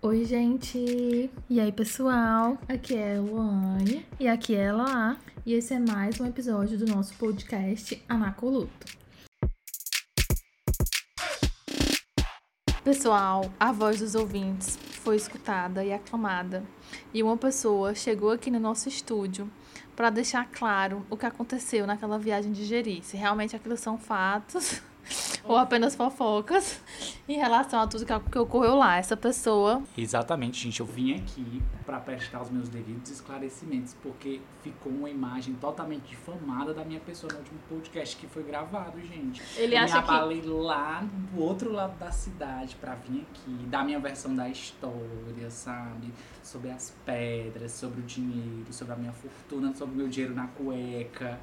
Oi, gente! E aí, pessoal? Aqui é Luane e aqui é Eloá. E esse é mais um episódio do nosso podcast Anacoluto. Pessoal, a voz dos ouvintes foi escutada e aclamada. E uma pessoa chegou aqui no nosso estúdio para deixar claro o que aconteceu naquela viagem de Jeri. Se realmente aquilo são fatos ou apenas fofocas em relação a tudo que, que ocorreu lá. Essa pessoa. Exatamente, gente. Eu vim aqui para prestar os meus devidos esclarecimentos, porque ficou uma imagem totalmente difamada da minha pessoa no último podcast que foi gravado, gente. Ele eu acha me que- abalei lá do outro lado da cidade para vir aqui, dar minha versão da história, sabe? Sobre as pedras, sobre o dinheiro, sobre a minha fortuna, sobre o meu dinheiro na cueca.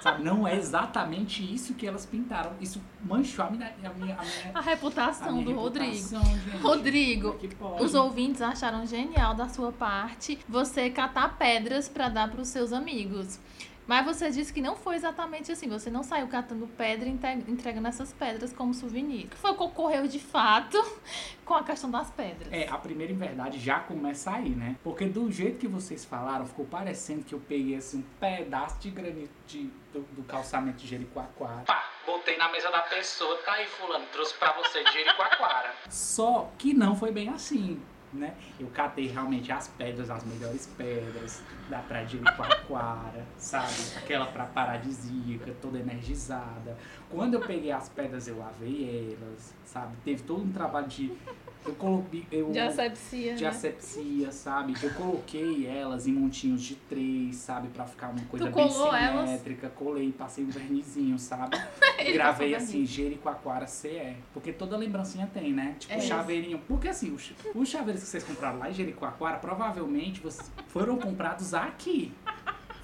Sabe? Não é exatamente isso que elas pintaram. Isso manchou a minha, a minha, a minha, A a reputação minha do Rodrigo. gente. Rodrigo, é? Os ouvintes acharam genial da sua parte você catar pedras para dar para os seus amigos. Mas você disse que não foi exatamente assim. Você não saiu catando pedra e entre- entregando essas pedras como souvenir. O que foi que ocorreu de fato com a questão das pedras? É, a primeira em verdade já começa aí, né? Porque do jeito que vocês falaram, ficou parecendo que eu peguei assim um pedaço de granito de- do, do calçamento de Jericoacoara. Pá, botei na mesa da pessoa, tá aí fulano, trouxe pra você de Jericoacoara. Só que não foi bem assim, né? Eu catei realmente as pedras, as melhores pedras da praia de Jericoacoara, sabe? Aquela pra paradisíaca, toda energizada. Quando eu peguei as pedras, eu lavei elas, sabe? Teve todo um trabalho de... Eu coloquei... Eu, De asepsia, de né? asepsia, sabe? Eu coloquei elas em montinhos de três, sabe? Pra ficar uma coisa Tu bem colou elas? simétrica. Colei, passei um vernizinho, sabe? E gravei assim, Jericoacoara CE. Porque toda lembrancinha tem, né? Tipo, É. chaveirinho. Porque assim, os, os chaveiros que vocês compraram lá em Jericoacoara, provavelmente vocês foram comprados aqui.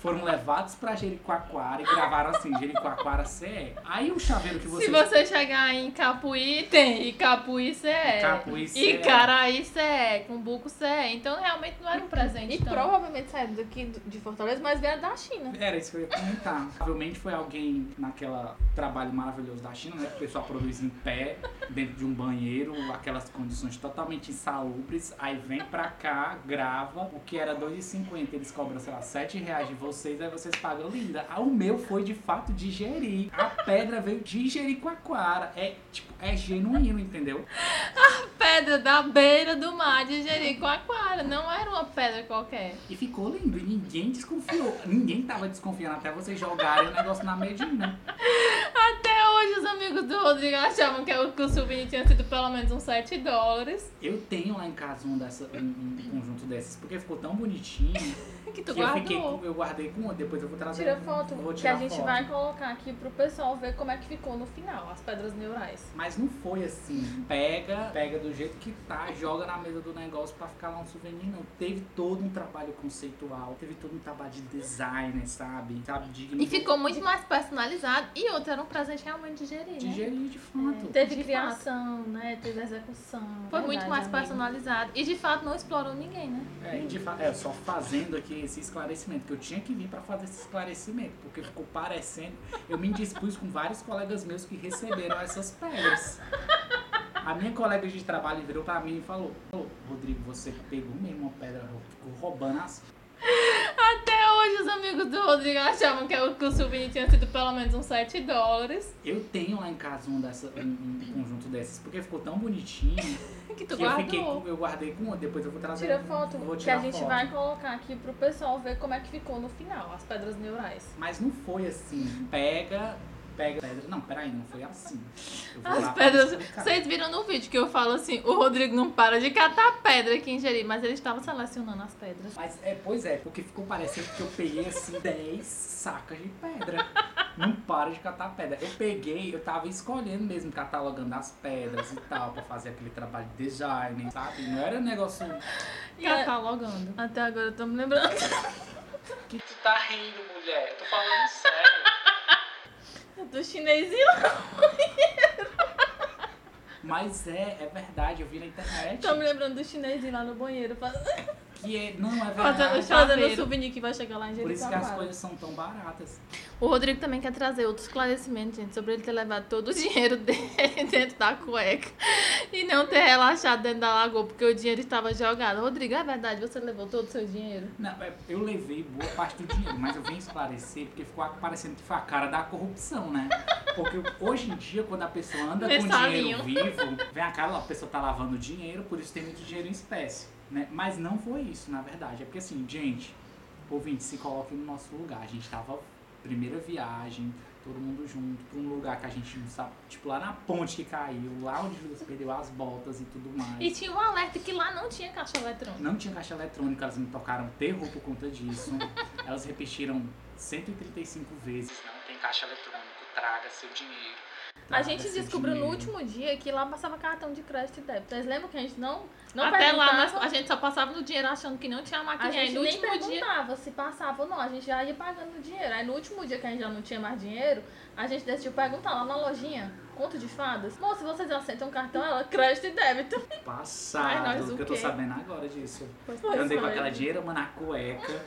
Foram levados pra Jericoacoara e gravaram assim, Jericoacoara CE. Aí o chaveiro que vocês... Se você chegar em Capuí, tem. E Capuí cê é. Capuí CE. E Caraí cê é. Cumbuco cê é. Então realmente não era um presente. E então. provavelmente saiu daqui de Fortaleza, mas vieram da China. Era isso que eu ia comentar. Provavelmente foi alguém naquela trabalho maravilhoso da China, né? Que o pessoal produz em pé, dentro de um banheiro, aquelas condições totalmente insalubres. Aí vem pra cá, grava. O que era R$ 2,50, eles cobram, sei lá, 7 reais de vocês, aí vocês pagam linda. Ah, o meu foi de fato de Jeri. A pedra veio de Jericoacoara. É, tipo, é genuíno, entendeu? pedra da beira do mar de Jericoacoara. Não era uma pedra qualquer. E ficou lindo. E ninguém desconfiou. Ninguém tava desconfiando até vocês jogarem o negócio na Medina. Até hoje os amigos do Rodrigo achavam que o, souvenir tinha sido pelo menos uns 7 dólares. Eu tenho lá em casa um, dessa, um, um conjunto desses, porque ficou tão bonitinho Que tu que eu, fiquei, guardou. com- eu guardei com um, depois eu vou trazer. Tira foto, vou que tirar a gente foto. vai colocar aqui pro pessoal ver como é que ficou no final, as pedras neurais. Mas não foi assim, pega, pega do jeito que tá, joga na mesa do negócio pra ficar lá um souvenir, não. Teve todo um trabalho conceitual, teve todo um trabalho de designer, sabe? Sabe, digno E ficou muito mais personalizado. E outro, era um presente realmente de gerir, de né? gerir de fato. Teve De criação, né? Teve execução. Foi Verdade, muito mais amigo. personalizado. E de fato não explorou ninguém, né? É, e de fa- é, só fazendo aqui esse esclarecimento, que eu tinha que vir pra fazer esse esclarecimento, porque ficou parecendo. Eu me indispus com vários colegas meus que receberam essas pedras. A minha colega de trabalho virou pra mim e falou: "Ô, Rodrigo, você pegou mesmo uma pedra, ficou roubando as. Hoje os amigos do Rodrigo achavam que o, que souvenir tinha sido pelo menos uns 7 dólares. Eu tenho lá em casa um, dessa, um, um conjunto desses, porque ficou tão bonitinho Que tu que eu, fiquei guardou. com- eu guardei com um, depois eu vou trazer. Tira foto, vou que tirar a gente foto. vai colocar aqui pro pessoal ver como é que ficou no final, as pedras neurais. Mas não foi assim, pega, pega pedra. Não, peraí, não foi assim. Eu vou lá As pra pedras. Vocês viram no vídeo que eu falo assim: o Rodrigo não para de catar pedra aqui em Jeri, mas ele estava selecionando as pedras. Mas é, pois é, porque ficou parecendo que eu peguei assim 10 sacas de pedra. Não para de catar pedra. Eu peguei, eu tava escolhendo mesmo, catalogando as pedras e tal, pra fazer aquele trabalho de design, sabe? Não era negócio Catalogando. Até agora eu tô me lembrando. que tu tá rindo, mulher. Eu tô falando sério. Do chinesinho. Mas é, é verdade, eu vi na internet. Tô me lembrando do chinesinho lá no banheiro. faz- Que é, não é Fazendo verdade. Fazendo Chaveiro. souvenir que vai chegar lá em Por isso que as coisas são tão baratas. O Rodrigo também quer trazer outro esclarecimento, gente, sobre ele ter levado todo o dinheiro dele dentro da cueca e não ter relaxado dentro da lagoa, porque o dinheiro estava jogado. Rodrigo, é verdade, você levou todo o seu dinheiro? Não, é, eu levei boa parte do dinheiro, mas eu vim esclarecer porque ficou parecendo que foi a cara da corrupção, né? Porque hoje em dia, quando a pessoa anda com Mensalinho. dinheiro vivo, vem a cara, a pessoa tá lavando dinheiro, por isso tem muito dinheiro em espécie, né? Mas não foi isso, na verdade. É porque assim, gente, ouvinte, se coloquem no nosso lugar. A gente tava primeira viagem, todo mundo junto, pra um lugar que a gente não sabe, tipo lá na ponte que caiu, lá onde o Lucas perdeu as botas e tudo mais. E tinha um alerta que lá não tinha caixa eletrônica. Não tinha caixa eletrônica, elas me tocaram terror por conta disso. elas repetiram 135 vezes. Não tem caixa eletrônico, traga seu dinheiro. A gente descobriu no último dia que lá passava cartão de crédito e débito. Vocês lembram que a gente não, não Até lá, nós- perguntava? a gente só passava no dinheiro achando que não tinha A maquininha. gente Aí no nem último dia. perguntava se passava ou não, a gente já ia pagando o dinheiro. Aí no último dia que a gente já não tinha mais dinheiro, a gente decidiu perguntar lá na lojinha, conto de fadas. Moça, vocês aceitam cartão? Ela, crédito e débito. Passado, Ai, nós o que eu tô sabendo agora disso. Pois Eu andei com aquela dinheiro na cueca.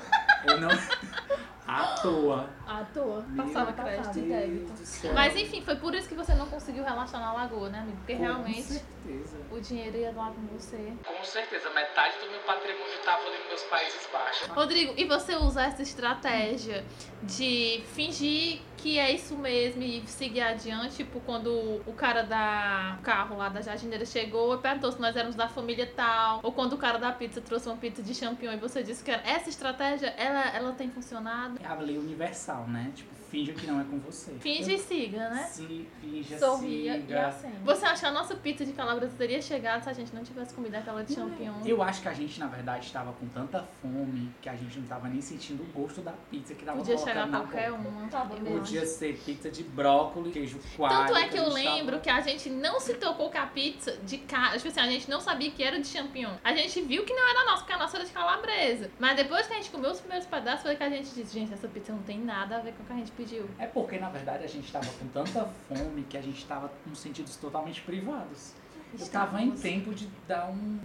Eu não. à toa. À toa. Meu Passava crédito e débito. Mas enfim, foi por isso que você não conseguiu relaxar na lagoa, né, amigo? Porque Com realmente certeza. o dinheiro ia lá com você. Com certeza, metade do meu patrimônio tava ali nos meus Países Baixos. Rodrigo, e você usa essa estratégia de fingir que é isso mesmo e seguir adiante? Tipo, quando o cara da carro lá da jardineira chegou e perguntou se nós éramos da família tal, ou quando o cara da pizza trouxe uma pizza de champignon e você disse que era. Essa estratégia, ela, ela tem funcionado? A lei universal, né? Tipo, finja que não é com você. Finge e siga, né? Se finja, Sorria e siga. acende. Você acha que a nossa pizza de calabresa teria chegado se a gente não tivesse comido aquela de champignon? Eu acho que a gente, na verdade, estava com tanta fome que a gente não tava nem sentindo o gosto da pizza que tava Podia colocando chegar na qualquer boca. uma. Eu mesmo. acho. Podia ser pizza de brócolis, queijo coalho. Tanto é que eu a gente lembro tava- que a gente não se tocou com a pizza de cara. Tipo assim, a gente não sabia que era de champignon. A gente viu que não era nossa, porque a nossa era de calabresa. Mas depois que a gente comeu os primeiros pedaços, foi que a gente disse, gente, essa pizza não tem nada a ver com o que a gente pediu. É porque, na verdade, a gente tava com tanta fome que a gente tava com sentidos totalmente privados. Eu tava em tempo de dar um,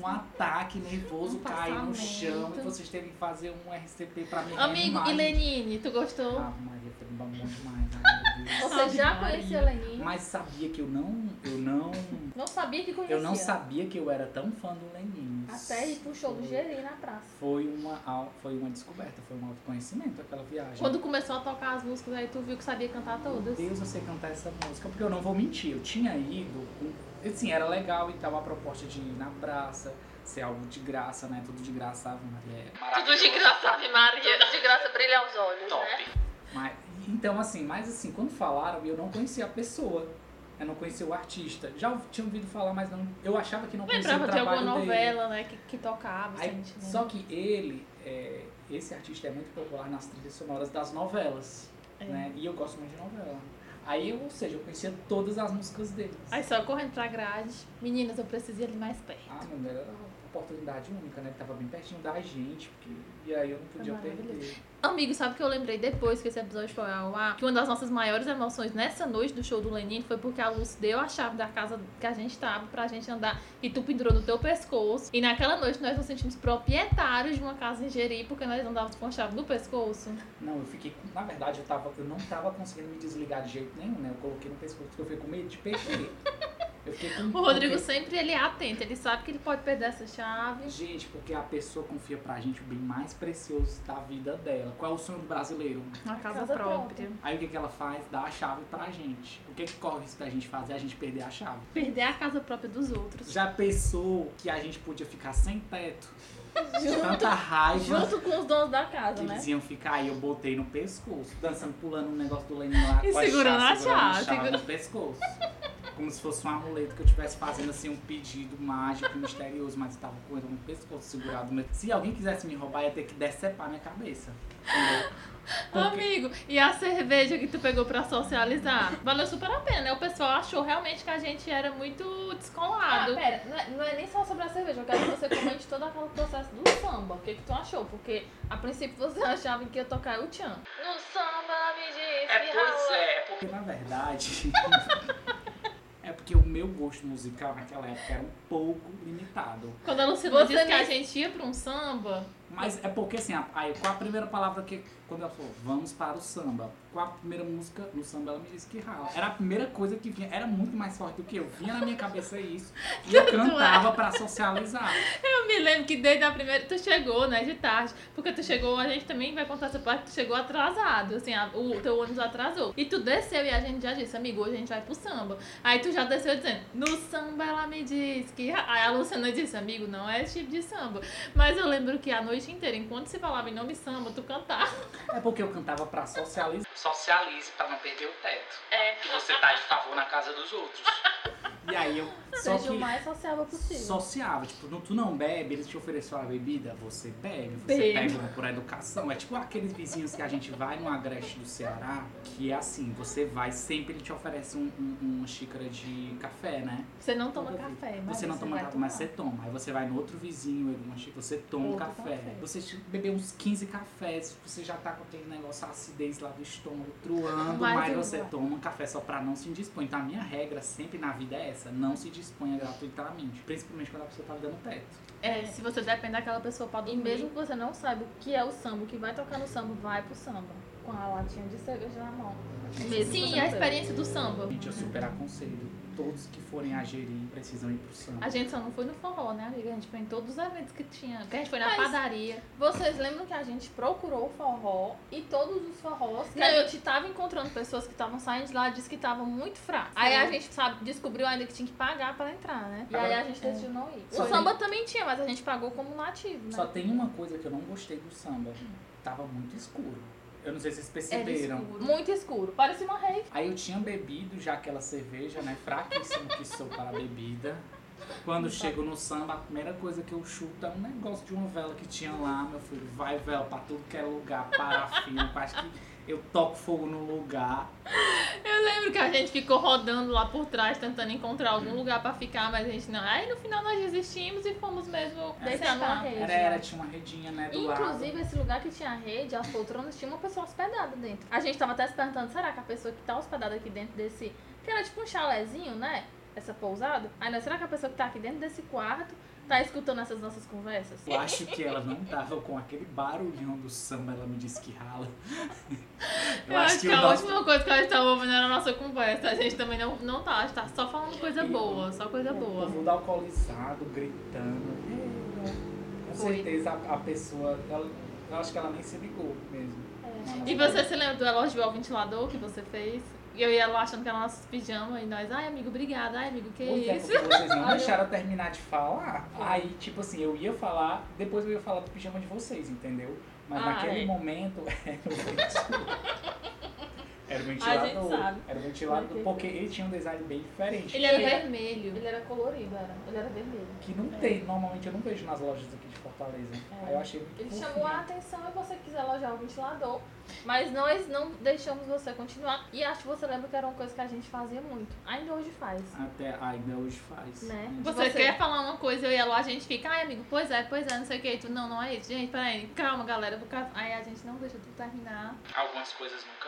um ataque nervoso, Um cair no chão e vocês terem que fazer um RCP pra me Amigo, e. Lenine, tu gostou? Ah, Maria, foi bom demais. Ai. Você Ave já Maria. conhecia a Lenine? Mas sabia que eu não, eu não, Não sabia que conhecia. eu não sabia que eu era tão fã do Lenin. Até ir pro show do Geri na praça. Foi uma, foi uma descoberta, foi um autoconhecimento aquela viagem. Quando começou a tocar as músicas, aí tu viu que sabia cantar Meu todas. Deus, eu sei cantar essa música, porque eu não vou mentir, eu tinha ido, assim, era legal e tal a proposta de ir na praça, ser algo de graça, né? Tudo de graça, Ave Maria. Tudo de graça, Ave Maria. de graça brilha aos olhos, Top. Mas, então, assim, mas assim, quando falaram, eu não conhecia a pessoa. Eu não conhecia o artista. Já tinha ouvido falar, mas não. Eu achava que não conhecia Lembrava o de trabalho alguma dele. novela, né, que, que tocava, Aí, assim, só que ele, é, esse artista é muito popular nas trilhas sonoras das novelas, É. né? E eu gosto muito de novela. Aí, eu, ou seja, eu conhecia todas as músicas dele. Aí só correndo pra grade. Meninas, eu preciso ir ali mais perto. Ah, Deus, era oportunidade única, né? Ele tava bem pertinho da gente, porque, e aí eu não podia É perder. Amigo, sabe o que eu lembrei depois que esse episódio foi ao ar? Que uma das nossas maiores emoções nessa noite do show do Lenin foi porque a Luz deu a chave da casa que a gente tava pra gente andar e tu pendurou no teu pescoço. E naquela noite nós nos sentimos proprietários de uma casa em Jeri porque nós andávamos com a chave no pescoço. Não, eu fiquei, com- na verdade, eu, tava, eu não tava conseguindo me desligar de jeito nenhum, né? Eu coloquei no pescoço porque eu fiquei com medo de perder. Eu fiquei com O Rodrigo porque- sempre ele é atento, ele sabe que ele pode perder essa chave. Gente, porque a pessoa confia pra gente o bem mais precioso da vida dela. Qual é o sonho do brasileiro? Na casa, casa própria. Aí o que, que ela faz? Dá a chave pra gente. O que, que corre o risco da gente fazer? A gente perder a chave. Perder a casa própria dos outros. Já pensou que a gente podia ficar sem teto? De tanta raiva Junto com os donos da casa, que né? eles iam ficar. Aí eu botei no pescoço, dançando, pulando um negócio do Lenin lá. E com segurando a segurando chave, segura- no pescoço. Como se fosse um amuleto que eu estivesse fazendo assim um pedido mágico, misterioso, mas estava com ele no pescoço segurado. meu- Se alguém quisesse me roubar, ia ter que decepar minha cabeça. Entendeu? Porque- Amigo, e a cerveja que tu pegou pra socializar? Valeu super a pena, né? O pessoal achou realmente que a gente era muito Ah, descolado. pera, não é, não é nem só sobre a cerveja, eu quero que você comente todo aquele processo do samba. O que, que tu achou? Porque a princípio você achava que ia tocar o Tchan. No samba me disse É, pois é, é porque na verdade. porque o meu gosto musical naquela época era um pouco limitado. Quando a Luciana Você disse que a gente ia pra um samba, Mas é porque assim, aí qual a primeira palavra que. Quando ela falou, vamos para o samba. Qual a primeira música no samba? Ela me disse que rala. Era a primeira coisa que vinha, era muito mais forte do que eu. Vinha na minha cabeça isso. E eu cantava pra socializar. eu me lembro que desde a primeira. Tu chegou, né, de tarde. Porque tu chegou, a gente também vai contar essa parte, tu chegou atrasado. Assim, a- o teu ônibus atrasou. E tu desceu e a gente já disse, amigo, hoje a gente vai pro samba. Aí tu já desceu dizendo, no samba ela me disse que. Aí a Luciana disse, amigo, não é esse tipo de samba. Mas eu lembro que a noite inteira, enquanto se falava em nome samba, tu cantava. É porque eu cantava pra socializar. Socialize pra não perder o teto. É. Que você tá de favor na casa dos outros. E aí eu. Só Seja que o mais sociável possível. sociava, tipo, não- tu não bebe, eles te oferecem uma bebida, você bebe, você Bebe. pega por educação. É tipo aqueles vizinhos que a gente vai no Agreste do Ceará, que é assim, você vai, sempre ele te oferece um- um- uma xícara de café, né? Você não toma café, mas Você não toma vai café, mas você toma. Aí você vai no outro vizinho, ele uma xícara, você toma um Outro café. café. Você che- bebeu uns 15 cafés, você já tá com aquele negócio, a acidez lá do estômago, truando, Mas mas, você toma um café só pra não se indispor. Então a minha regra sempre na vida é essa, não se disponha gratuitamente. Principalmente quando a pessoa tá dando teto. É, se você depende daquela pessoa pra E dormir. mesmo que você não saiba o que é o samba, o que vai tocar no samba, vai pro samba. Com a latinha de cerveja na mão. Mesmo Sim, você a não experiência do samba. Gente, eu super aconselho. Todos que forem a gerir precisam ir pro samba. A gente só não foi no forró, né, amiga? A gente foi em todos os eventos que tinha. Que a gente foi na Mas- padaria. Vocês lembram que a gente procurou o forró e todos os forrós que Não, a eu- gente tava encontrando pessoas que estavam saindo de lá disse que estavam muito fracos. Aí a gente sabe, descobriu ainda que tinha que pagar pra entrar, né? E aí a gente decidiu não ir. Só O tem- samba também tinha, mas a gente pagou como nativo, né? Só tem uma coisa que eu não gostei do samba. Tava muito escuro. Eu não sei se vocês perceberam. Muito escuro. Parecia uma rave. Aí eu tinha bebido já aquela cerveja, né? Fraquíssimo que sou para a bebida. Quando chego no samba, a primeira coisa que eu chuto é um negócio de uma vela que tinha lá, meu filho. Vai vela pra tudo que é lugar, parafina. Acho que eu toco fogo no lugar. Eu lembro que a gente ficou rodando lá por trás, tentando encontrar algum lugar pra ficar, mas a gente não. Aí no final nós desistimos e fomos mesmo Deitar numa rede. Era, era, tinha uma redinha, né? Do lado. Inclusive, esse lugar que tinha a rede, as poltronas, tinha uma pessoa hospedada dentro. A gente tava até se perguntando, será que a pessoa que tá hospedada aqui dentro desse... Que era tipo um chalezinho, né? Essa pousada. Aí, nós, será que a pessoa que tá aqui dentro desse quarto tá escutando essas nossas conversas? Eu acho que ela não tava com aquele barulhão do samba, ela me disse que rala. Eu acho que o a nosso- última coisa que a gente tava ouvindo era a nossa conversa. A gente também não, não tá, a gente tá só falando coisa E boa, só coisa O boa. povo alcoolizado, gritando. Com Foi. certeza a, a pessoa, ela, eu acho que ela nem se ligou mesmo. E você se lembra do elogio ao ventilador que você fez? E eu ia lá achando que era nossos pijama e nós, ai amigo, obrigada, ai amigo, que Pois é, isso? vocês não deixaram eu terminar de falar. Aí, tipo assim, eu ia falar, depois eu ia falar do pijama de vocês, entendeu? Mas Ah, naquele é. momento era o ventilador. Era o A gente ventilador. sabe. Era o ventilador, porque ele tinha um design bem diferente. Ele era é- vermelho. Ele era colorido, era. Ele era vermelho. Que não tem, normalmente eu não vejo nas lojas aqui de Fortaleza. É. Aí eu achei muito Ele fofinho. chamou a atenção e você quis elogiar o ventilador. Mas nós não deixamos você continuar. E acho que você lembra que era uma coisa que a gente fazia muito. Ainda hoje faz. Até ainda hoje faz. Né? Você, Você- quer falar uma coisa, eu ia lá, a gente fica, ai amigo, pois é, pois é, não sei o que, e tu, não, não é isso. Gente, peraí, calma galera, aí a gente não deixa tu terminar. Algumas coisas nunca.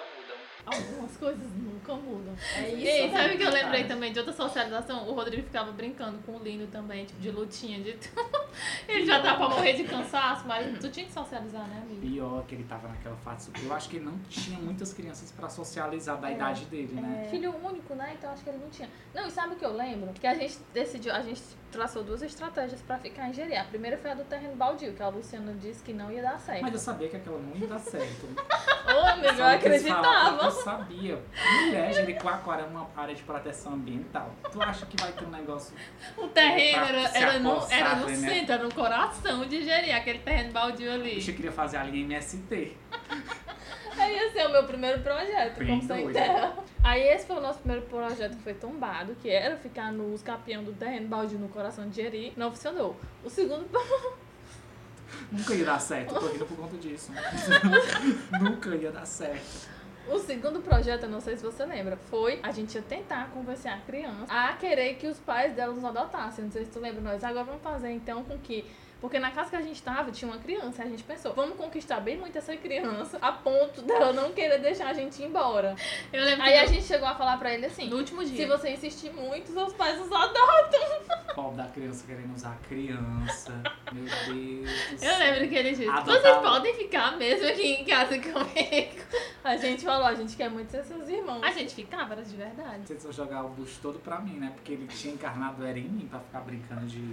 Algumas coisas nunca mudam. É isso. E sabe o que eu lembrei também de outra socialização? O Rodrigo ficava brincando com o Lindo também, tipo, de lutinha, de... ele já tá pra morrer de cansaço, mas tu tinha que socializar, né, amigo? Pior que ele tava naquela fase. Eu acho que ele não tinha muitas crianças pra socializar da É, idade dele, né? Filho único, né? Então acho que ele não tinha. Não, e sabe o que eu lembro? Que a gente decidiu, a gente traçou duas estratégias pra ficar em Jeri. A primeira foi a do terreno baldio, que a Luciana disse que não ia dar certo. Mas eu sabia que aquela não ia dar certo. Ô, amigo, eu Só acreditava. Eu sabia. Mulher, Jericoacoara é uma área de proteção ambiental. Tu acha que vai ter um negócio. O terreno era, era, no, era no né? centro, era no coração de Jeri, aquele terreno baldio ali. Eu queria fazer a linha MST. Aí ia ser o meu primeiro projeto, como sem doido. terra. Aí esse foi o nosso primeiro projeto que foi tombado, que era ficar no escapião do terreno baldio no coração de Jeri. Não funcionou. O segundo Nunca ia dar certo. Eu tô rindo por conta disso. Nunca ia dar certo. O segundo projeto, eu não sei se você lembra, foi a gente ia tentar convencer a criança a querer que os pais delas nos adotassem. Não sei se tu lembra, nós agora vamos fazer então com que Porque na casa que a gente tava tinha uma criança. E a gente pensou, vamos conquistar bem muito essa criança a ponto dela não querer deixar a gente ir embora. Eu lembro Aí que a gente chegou a falar pra ele assim: no último se dia. você insistir muito, seus pais os adotam. Pobre da criança querendo usar a criança. Meu Deus. do Eu lembro que ele disse, Adotar vocês podem ficar mesmo aqui em casa comigo. A gente falou, a gente quer muito ser seus irmãos. A gente ficava, era de verdade. Vocês vão jogar o bucho todo pra mim, né? Porque ele tinha encarnado era em mim pra ficar brincando de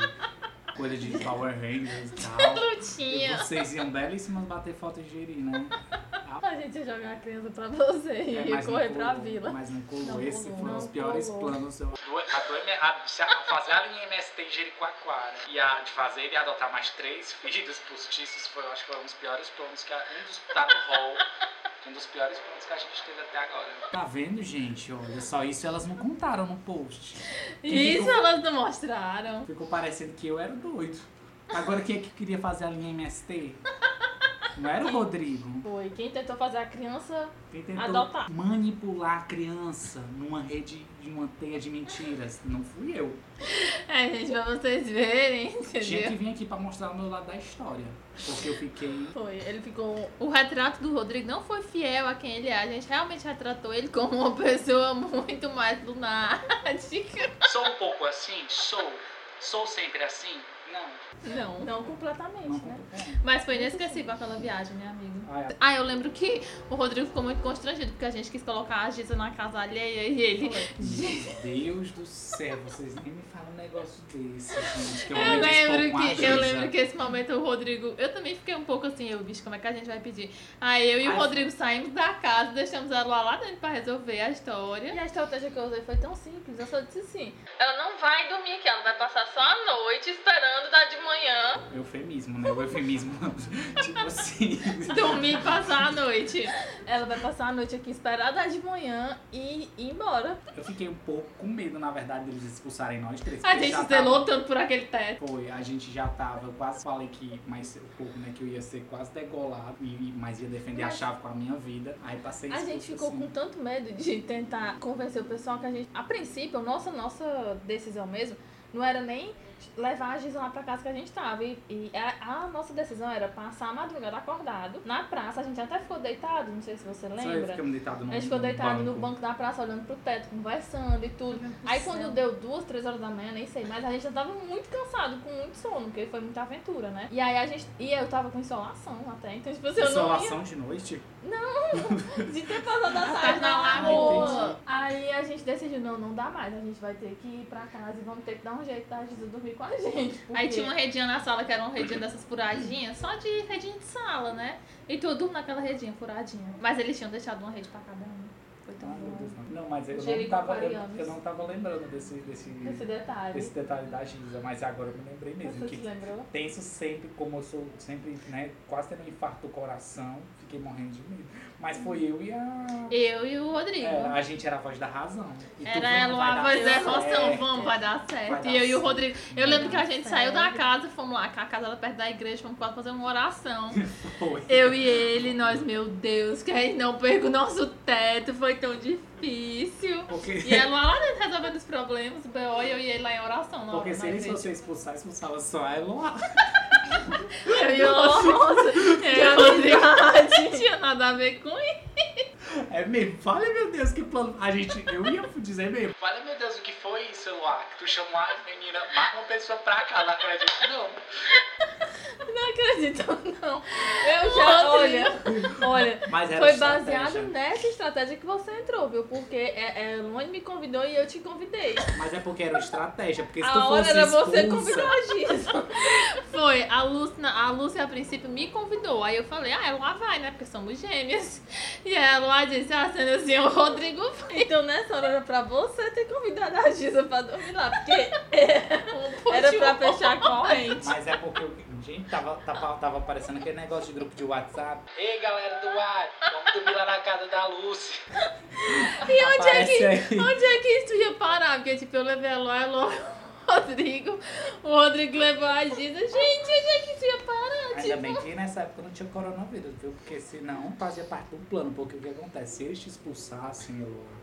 coisa de Power Rangers e tal. E Lutinha. vocês iam belíssimas bater foto de Geri, né? A gente ia jogar a criança pra você É, e correr pra vila. Mas não colou. Não Esse colou, foram não os piores colou. planos. Eu... A, do a- se a- fazer a linha MST em Jericoacoara e a de fazer e adotar mais três filhos postiços foi, eu acho que foi um dos piores planos que a, um dos tá no hall. Um dos piores planos que a gente teve até agora. Tá vendo, gente? Olha, só isso elas não contaram no post. Quem Isso ficou- elas não mostraram. Ficou parecendo que eu era doido. Agora quem é que queria fazer a linha MST? Não era o Rodrigo. Foi quem tentou fazer a criança. Quem tentou Adotar. manipular a criança numa rede de uma teia de mentiras. Não fui eu. É, gente, pra vocês verem, Tinha que entendeu? vir aqui pra mostrar o meu lado da história. Porque eu fiquei. Foi. Ele ficou. O retrato do Rodrigo não foi fiel a quem ele é. A gente realmente retratou ele como uma pessoa muito mais lunática. Sou um pouco assim? Sou. Sou sempre assim? Não. Não. Não completamente, Não né? Mas foi inesquecível aquela viagem, né, amigo? Ah, é. Ah, eu lembro que o Rodrigo ficou muito constrangido, porque a gente quis colocar a Giza na casa alheia e ele. Meu Deus do céu, vocês nem me falam um negócio desse, gente. Que eu, Eu dispor lembro a que eu lembro que esse momento o Rodrigo. Eu também fiquei um pouco assim, eu, bicho, como é que a gente vai pedir? Aí eu e o Rodrigo saímos da casa, deixamos ela lá dentro pra resolver a história. E a estratégia que eu usei foi tão simples. Eu só disse assim: ela não vai dormir aqui, ela vai passar só a noite esperando dar de manhã. Eufemismo, né? O eufemismo. tipo assim. Dormir e passar a noite. Ela vai passar a noite aqui, esperar dar de manhã e ir embora. Eu fiquei um pouco com medo, na verdade, deles expulsarem nós três. A gente zelou tanto por aquele teto. Foi, a gente já tava, eu quase falei que mais um pouco, né, que eu ia ser quase degolado, e, mas ia defender a Mas- chave com a minha vida. Aí passei A gente ficou assim. com tanto medo de tentar convencer o pessoal que a gente. A princípio, nossa, nossa decisão mesmo não era nem levar a Giza lá pra casa que a gente tava. E, e a, a nossa decisão era passar a madrugada acordado na praça. A gente até ficou deitado, não sei se você lembra. ficamos deitados no A gente ficou deitado no banco. banco da praça, olhando pro teto, conversando e tudo. Aí céu. quando deu duas, três horas da manhã, nem sei, mas a gente já tava muito cansado, com muito sono, porque foi muita aventura, né? E aí a gente. E eu tava com insolação até, então, tipo assim, eu não ia Insolação de noite? de ter passado a tarde na na lagoa. Aí gente decidiu, não, não dá mais, a gente vai ter que ir pra casa e vamos ter que dar um jeito da Giza dormir com a gente. Aí porque- tinha uma redinha na sala que era uma redinha dessas furadinhas, só de redinha de sala, né? E tudo naquela redinha furadinha. Mas eles tinham deixado uma rede pra cada um. Ai, meu. Deus, não. Não, mas eu não, tava, eu, eu não tava lembrando desse, desse, Esse detalhe. desse detalhe da Giza, mas agora eu me lembrei mesmo. Você que se lembrou? tenso sempre, como eu sou sempre, né, quase tendo um infarto do coração, fiquei morrendo de medo. Mas foi eu e a. Eu e o Rodrigo. É, a gente era a voz da razão. E Era ela a voz da emoção, vamos, vai dar certo. Vai dar e eu e o. Rodrigo. Eu lembro que a gente certo. saiu da casa, fomos lá, a casa era perto da igreja, fomos quase fazer uma oração. Foi. Eu e ele, nós, meu Deus, que a gente não perca o nosso teto, foi tão difícil. Porque, E ela lá dentro resolvendo os problemas, o B.O. e eu ele lá em oração. Porque hora, se eles fossem expulsar, expulsava só a Eloá. Eu e o Nossa, e o Rodrigo. Não tinha nada a ver com isso. É mesmo, fala meu Deus, que plano. A gente, eu ia dizer mesmo. Fala meu Deus, o que foi isso, Eloá? Que tu chamou a menina, marca uma pessoa pra cá, não acredito, não. não acredito, não. Eu já, olha, olha, Mas era foi baseado nessa estratégia que você entrou, viu? Porque é, é, Luane me convidou e eu te convidei. Mas é porque era uma estratégia, porque se tu A hora fosse era você expulsa- convidar a Giza. Foi, a Lúcia, a Lúcia a princípio me convidou. Aí eu falei, ah, ela vai, né? Porque somos gêmeas. E ela disse, ah, sendo assim, o Rodrigo vai. Então nessa hora era pra você ter convidado a Giza pra dormir lá, porque era pra fechar a corrente. Mas é porque, gente, tava, tava, tava aparecendo aquele negócio de grupo de WhatsApp. Ei, galera do WhatsApp, vamos dormir lá na casa da Lúcia. E onde é, que, aí. onde é que isso ia parar? Porque, tipo, eu levei a Ló, Ló, o Rodrigo. O Rodrigo levou a Giza. Gente, onde é que isso ia parar? Ainda bem que nessa época não tinha coronavírus, viu? Porque senão fazia parte do plano. Porque o que acontece? Se eles te expulsassem, Eloá,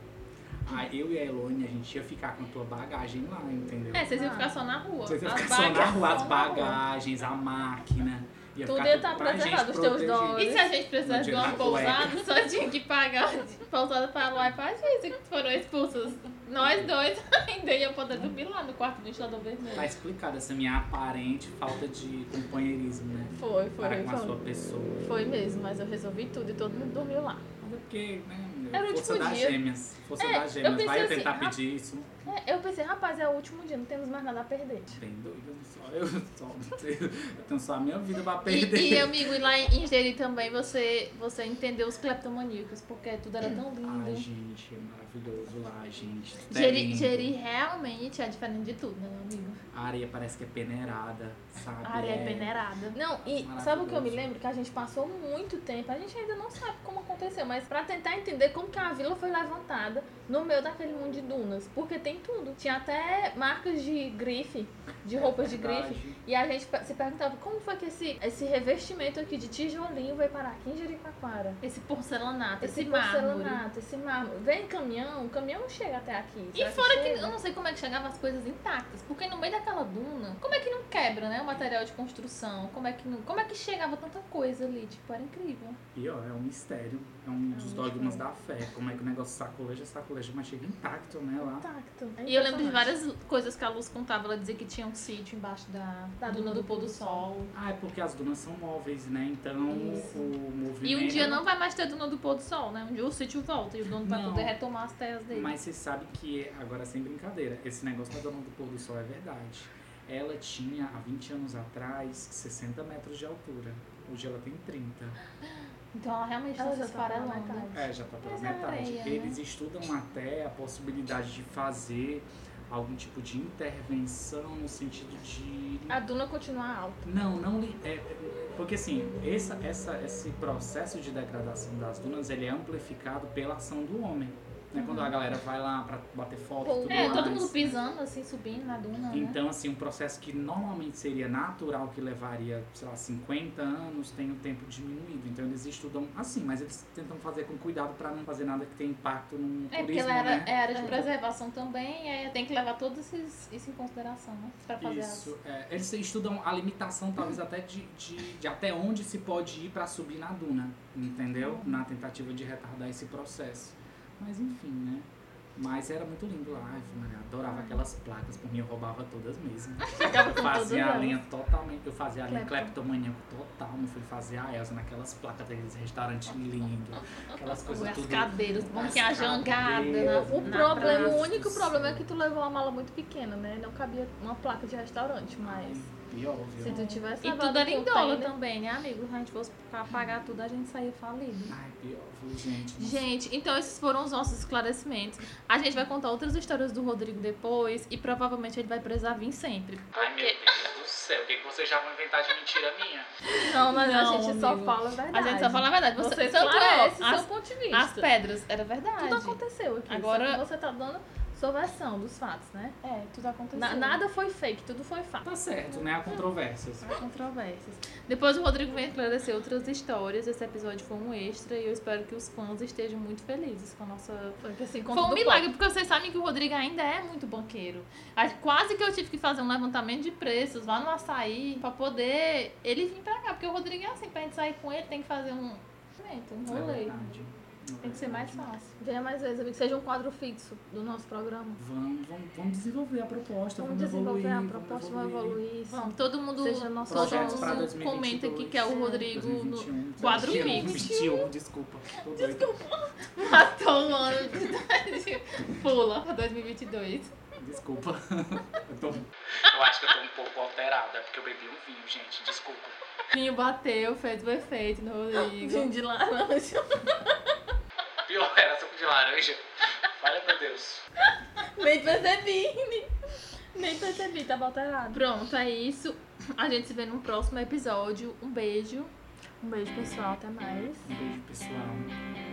Aí eu e a Elone, a gente ia ficar com a tua bagagem lá, entendeu? É, vocês iam ficar só na rua. Vocês iam ficar só na rua, as bagagens, a máquina. Ia Tudo ia tudo estar preservado, os teus dólares. E se a gente precisasse de uma cueca. pousada, só tinha que pagar pousada pra lá e pra gente, que foram expulsos. Nós dois ainda ia poder dormir lá no quarto do ventilador vermelho. Tá explicada essa minha aparente falta de companheirismo, né? Foi, foi, Para com a foi. sua pessoa. Foi mesmo, mas eu resolvi tudo e todo mundo dormiu lá. Mas é porque, né? Era o força último das dia. gêmeas. Força É, das gêmeas. Vai assim, tentar ah, pedir isso. É, eu pensei, rapaz, é o último dia, não temos mais nada a perder. Bem doido, só eu, só, eu tenho só a minha vida pra E, perder. e, amigo, e lá em Jeri também você, você entendeu os cleptomaníacos, porque tudo era tão lindo. Ai, gente, é maravilhoso lá, gente. Tudo é Jeri. Jeri realmente é diferente de tudo, né, meu amigo? A areia parece que é peneirada, sabe? A área é peneirada. Não, e sabe o que eu me lembro? Que a gente passou muito tempo, a gente ainda não sabe como aconteceu, mas pra tentar entender como que a vila foi levantada no meio daquele mundo de dunas. Porque tem tudo. Tinha até marcas de grife, de roupas de grife. E a gente se perguntava como foi que esse, esse revestimento aqui de tijolinho veio parar aqui em Jericoacoara. Esse porcelanato, Esse, esse, mármore. porcelanato, esse mármore. Vem caminhão, o caminhão não chega até aqui. E Será fora que chega? eu não sei como é que chegavam as coisas intactas, porque no meio daquela duna, como é que não quebra, né, o material de construção? Como é que não, como é que chegava tanta coisa ali? Tipo, era incrível. E ó, é um mistério, é um dos um dogmas da fé. Como é que o negócio sacoleja, sacoleja, mas chega intacto, né, lá. Intacto. É E eu lembro de várias coisas que a Luz contava, ela dizia que tinha um sítio embaixo da, Da duna do pôr do sol. Ah, é porque as dunas são móveis, né? Então Isso. o movimento. E um dia não vai mais ter duna do pôr do sol, né? Um dia o sítio volta e o dono vai Não. poder retomar as terras dele. Mas você sabe que, agora sem brincadeira, esse negócio da dona do pôr do sol é verdade. Ela tinha, há 20 anos atrás, 60 metros de altura. Hoje ela tem 30. Então ela realmente Ela está se tá metade. É, já tá pela Mas é metade. areia, né? Eles estudam até a possibilidade de fazer algum tipo de intervenção no sentido de. A duna continua alta. Não, não. é, porque assim, essa, essa, esse processo de degradação das dunas ele é amplificado pela ação do homem. Né? Quando a galera vai lá pra bater foto tudo É, mais. todo mundo pisando, assim, subindo na duna, né? Então, assim, um processo que normalmente seria natural, que levaria, sei lá, 50 anos, tem o tempo diminuído. Então, eles estudam assim, mas eles tentam fazer com cuidado para não fazer nada que tenha impacto no É, porque turismo, ela era, né? é área de É. preservação também, e aí tem que levar todos esses, isso em consideração, né? Pra fazer Isso. É, eles estudam a limitação, talvez até de, de, de até onde se pode ir para subir na duna, entendeu? Na tentativa de retardar esse processo. Mas, enfim, né? Mas era muito lindo lá, Ai, Maria, adorava aquelas placas, por mim eu roubava todas mesmo. Eu fazia a linha totalmente, eu fazia a linha Clepto. cleptomaníaco total, não fui fazer a Elsa naquelas placas daqueles restaurantes lindos, aquelas coisas as tudo. cadeiras, as banquinha a jangada, na- O problema, o único problema é que tu levou uma mala muito pequena, né? Não cabia uma placa de restaurante, mas Pior, se viu? tu tivesse E tudo era em dólar também, né, amigo? Se a gente fosse pra pagar tudo, a gente saía falido. Ai, pior, viu, gente. Nossa. Gente, então esses foram os nossos esclarecimentos. A gente vai contar outras histórias do Rodrigo depois e provavelmente ele vai precisar vir sempre. Ai, meu Deus do céu, o que, que vocês já vão inventar de mentira minha? Não, mas a Não, gente só amigo. fala a verdade. A gente só fala a verdade. Você, Você esclarece as, seu ponto de vista. as pedras, era verdade. Tudo aconteceu aqui. Agora você tá dando sua versão dos fatos, né? É, tudo aconteceu. Na- nada foi fake, tudo foi fato. Tá certo, né? Há controvérsias. Há controvérsias. Depois o Rodrigo vem esclarecer outras histórias. Esse episódio foi um extra e eu espero que os fãs estejam muito felizes com a nossa. Assim, Foi um milagre, porque vocês sabem que o Rodrigo ainda é muito banqueiro. Quase que eu tive que fazer um levantamento de preços lá no açaí pra poder ele vir pra cá. Porque o Rodrigo é assim, pra gente sair com ele tem que fazer um. Um É rolê. verdade. Tem que ser mais fácil. Venha mais vezes, amigo. Seja um quadro fixo do nosso programa. Vamos, vamos, vamos desenvolver a proposta, Vamos vamos, desenvolver evoluir. a proposta, vamos evoluir. Vamos, todo mundo, Seja nosso todo mundo 2022. comenta aqui que é o Rodrigo no 2021, quadro 21, fixo. 21, desculpa. Doido. Matou o ano de Pula pra 2022. Desculpa. Eu, tô... eu acho que eu tô um pouco alterada, porque eu bebi um vinho, gente. Desculpa. Vinho bateu, fez o efeito no Rodrigo. Vinho de laranja. Pior, era suco de laranja. Olha, meu Deus. Nem percebi. Nem percebi, tava alterado. Pronto, é isso. A gente se vê no próximo episódio. Um beijo. Um beijo, pessoal. Até mais. Um beijo, pessoal.